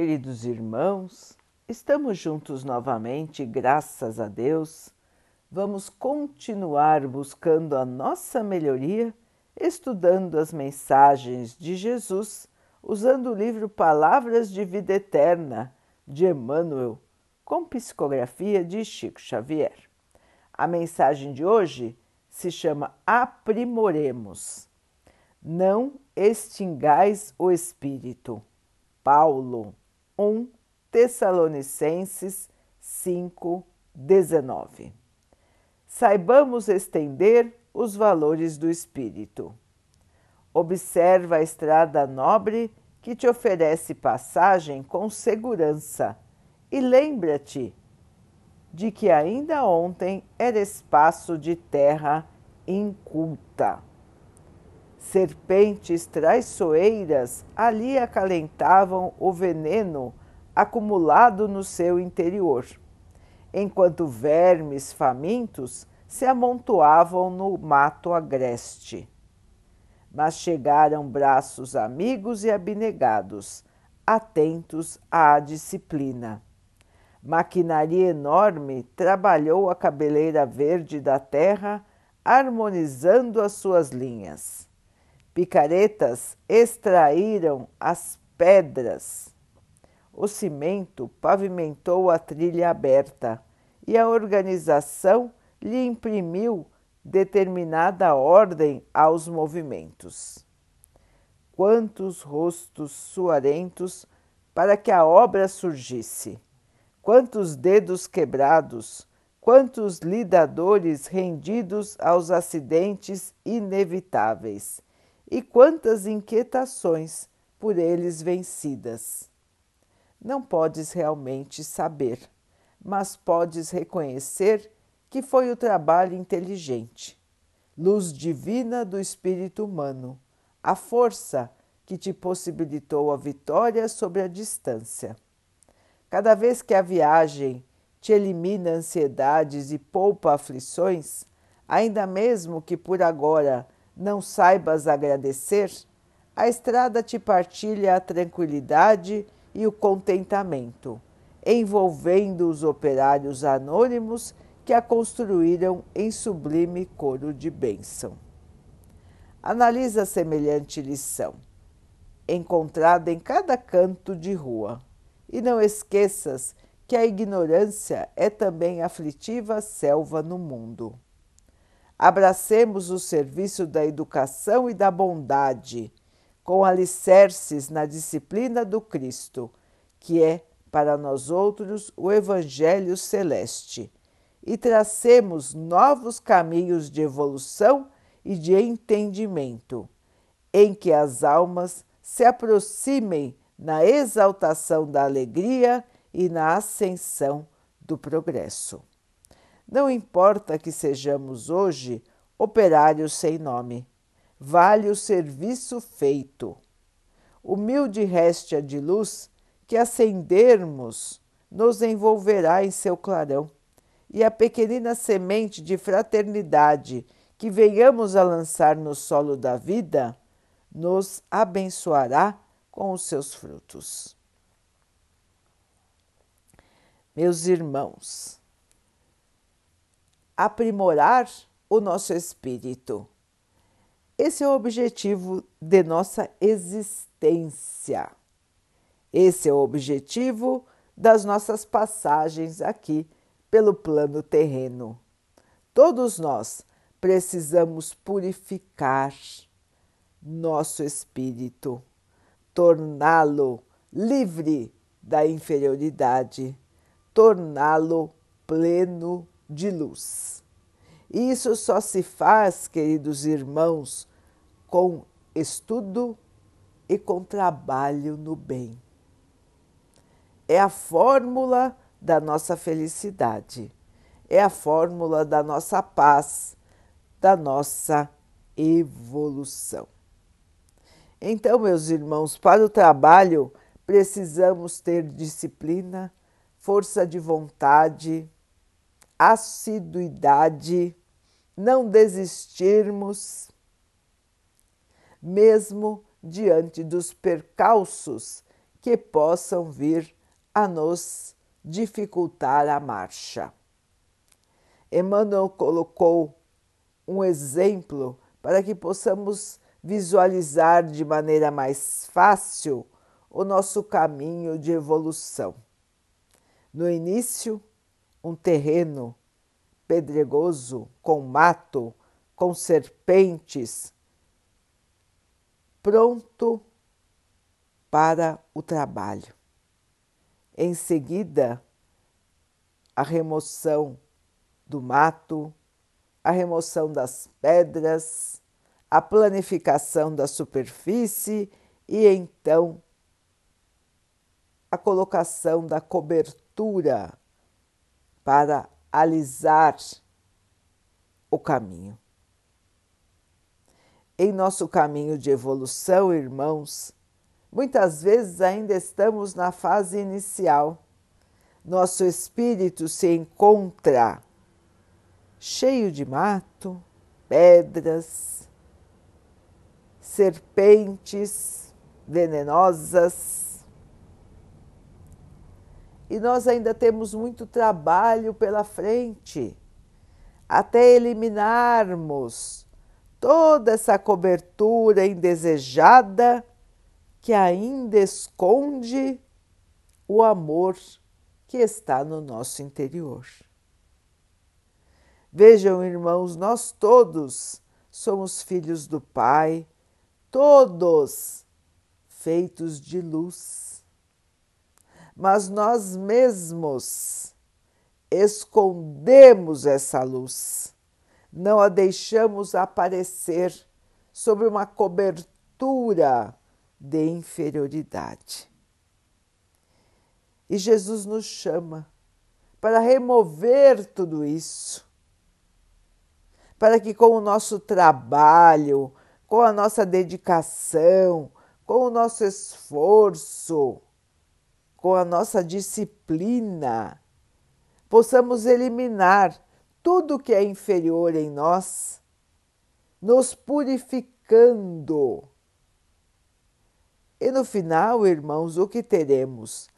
queridos irmãos, estamos juntos novamente, graças a Deus. Vamos continuar buscando a nossa melhoria, estudando as mensagens de Jesus, usando o livro Palavras de Vida Eterna de Emmanuel, com psicografia de Chico Xavier. A mensagem de hoje se chama Aprimoremos. Não extingais o espírito. Paulo 1 Tessalonicenses 5, 19. Saibamos estender os valores do Espírito. Observa a estrada nobre que te oferece passagem com segurança e lembra-te de que ainda ontem era espaço de terra inculta. Serpentes traiçoeiras ali acalentavam o veneno acumulado no seu interior, enquanto vermes famintos se amontoavam no mato agreste. Mas chegaram braços amigos e abnegados, atentos à disciplina. Maquinaria enorme trabalhou a cabeleira verde da terra, harmonizando as suas linhas Picaretas extraíram as pedras. O cimento pavimentou a trilha aberta e a organização lhe imprimiu determinada ordem aos movimentos. Quantos rostos suarentos para que a obra surgisse! Quantos dedos quebrados! Quantos lidadores rendidos aos acidentes inevitáveis! E quantas inquietações por eles vencidas. Não podes realmente saber, mas podes reconhecer que foi o trabalho inteligente, luz divina do espírito humano, a força que te possibilitou a vitória sobre a distância. Cada vez que a viagem te elimina ansiedades e poupa aflições, ainda mesmo que por agora não saibas agradecer, a estrada te partilha a tranquilidade e o contentamento, envolvendo os operários anônimos que a construíram em sublime coro de bênção. Analisa semelhante lição, encontrada em cada canto de rua, e não esqueças que a ignorância é também aflitiva selva no mundo. Abracemos o serviço da educação e da bondade, com alicerces na disciplina do Cristo, que é para nós outros o Evangelho Celeste, e tracemos novos caminhos de evolução e de entendimento, em que as almas se aproximem na exaltação da alegria e na ascensão do progresso. Não importa que sejamos hoje operários sem nome, vale o serviço feito. Humilde réstia de luz que acendermos nos envolverá em seu clarão, e a pequenina semente de fraternidade que venhamos a lançar no solo da vida nos abençoará com os seus frutos. Meus irmãos, aprimorar o nosso espírito. Esse é o objetivo de nossa existência. Esse é o objetivo das nossas passagens aqui pelo plano terreno. Todos nós precisamos purificar nosso espírito, torná-lo livre da inferioridade, torná-lo pleno de luz. Isso só se faz, queridos irmãos, com estudo e com trabalho no bem. É a fórmula da nossa felicidade, é a fórmula da nossa paz, da nossa evolução. Então, meus irmãos, para o trabalho precisamos ter disciplina, força de vontade, assiduidade, não desistirmos, mesmo diante dos percalços que possam vir a nos dificultar a marcha. Emmanuel colocou um exemplo para que possamos visualizar de maneira mais fácil o nosso caminho de evolução. No início, um terreno pedregoso, com mato, com serpentes, pronto para o trabalho. Em seguida, a remoção do mato, a remoção das pedras, a planificação da superfície e então a colocação da cobertura para alisar o caminho. Em nosso caminho de evolução, irmãos, muitas vezes ainda estamos na fase inicial. Nosso espírito se encontra cheio de mato, pedras, serpentes venenosas. E nós ainda temos muito trabalho pela frente até eliminarmos toda essa cobertura indesejada que ainda esconde o amor que está no nosso interior. Vejam, irmãos, nós todos somos filhos do Pai, todos feitos de luz. Mas nós mesmos escondemos essa luz, não a deixamos aparecer sob uma cobertura de inferioridade. E Jesus nos chama para remover tudo isso para que com o nosso trabalho, com a nossa dedicação, com o nosso esforço, com a nossa disciplina, possamos eliminar tudo que é inferior em nós, nos purificando. E no final, irmãos, o que teremos?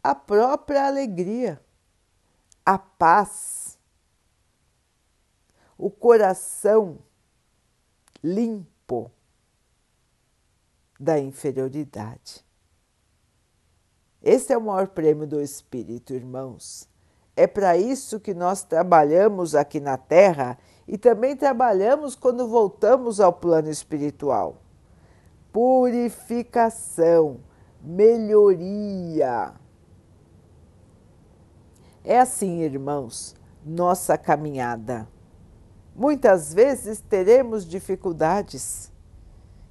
A própria alegria, a paz o coração limpo da inferioridade. Esse é o maior prêmio do Espírito, irmãos. É para isso que nós trabalhamos aqui na Terra e também trabalhamos quando voltamos ao plano espiritual. Purificação, melhoria. É assim, irmãos, nossa caminhada. Muitas vezes teremos dificuldades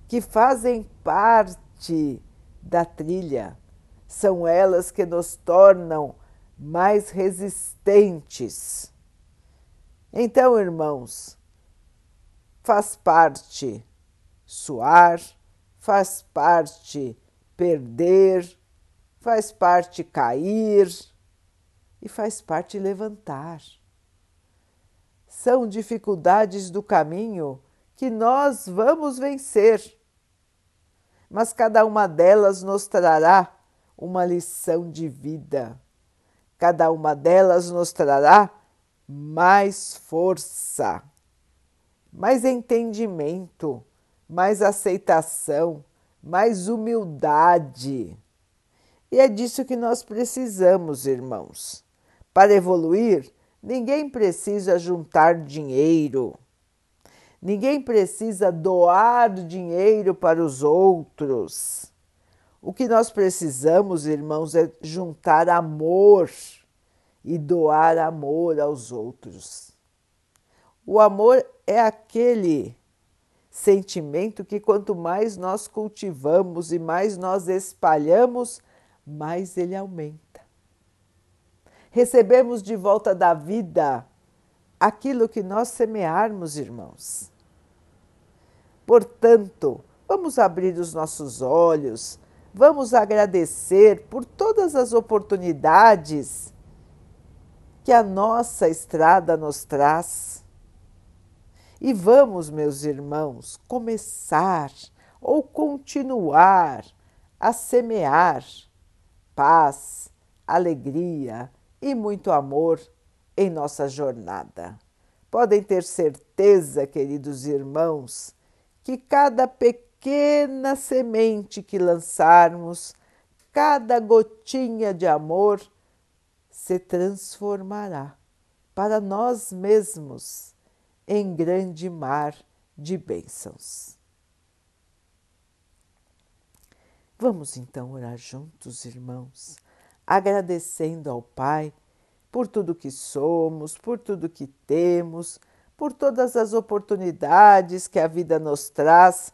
que fazem parte da trilha, são elas que nos tornam mais resistentes. Então, irmãos, faz parte suar, faz parte perder, faz parte cair e faz parte levantar são dificuldades do caminho que nós vamos vencer. Mas cada uma delas nos trará uma lição de vida. Cada uma delas nos trará mais força, mais entendimento, mais aceitação, mais humildade. E é disso que nós precisamos, irmãos. Para evoluir, Ninguém precisa juntar dinheiro. Ninguém precisa doar dinheiro para os outros. O que nós precisamos, irmãos, é juntar amor e doar amor aos outros. O amor é aquele sentimento que quanto mais nós cultivamos e mais nós espalhamos, mais ele aumenta recebemos de volta da vida aquilo que nós semearmos, irmãos. Portanto, vamos abrir os nossos olhos, vamos agradecer por todas as oportunidades que a nossa estrada nos traz. E vamos, meus irmãos, começar ou continuar a semear paz, alegria e muito amor em nossa jornada. Podem ter certeza, queridos irmãos, que cada pequena semente que lançarmos, cada gotinha de amor, se transformará para nós mesmos em grande mar de bênçãos. Vamos então orar juntos, irmãos, agradecendo ao Pai por tudo que somos, por tudo que temos, por todas as oportunidades que a vida nos traz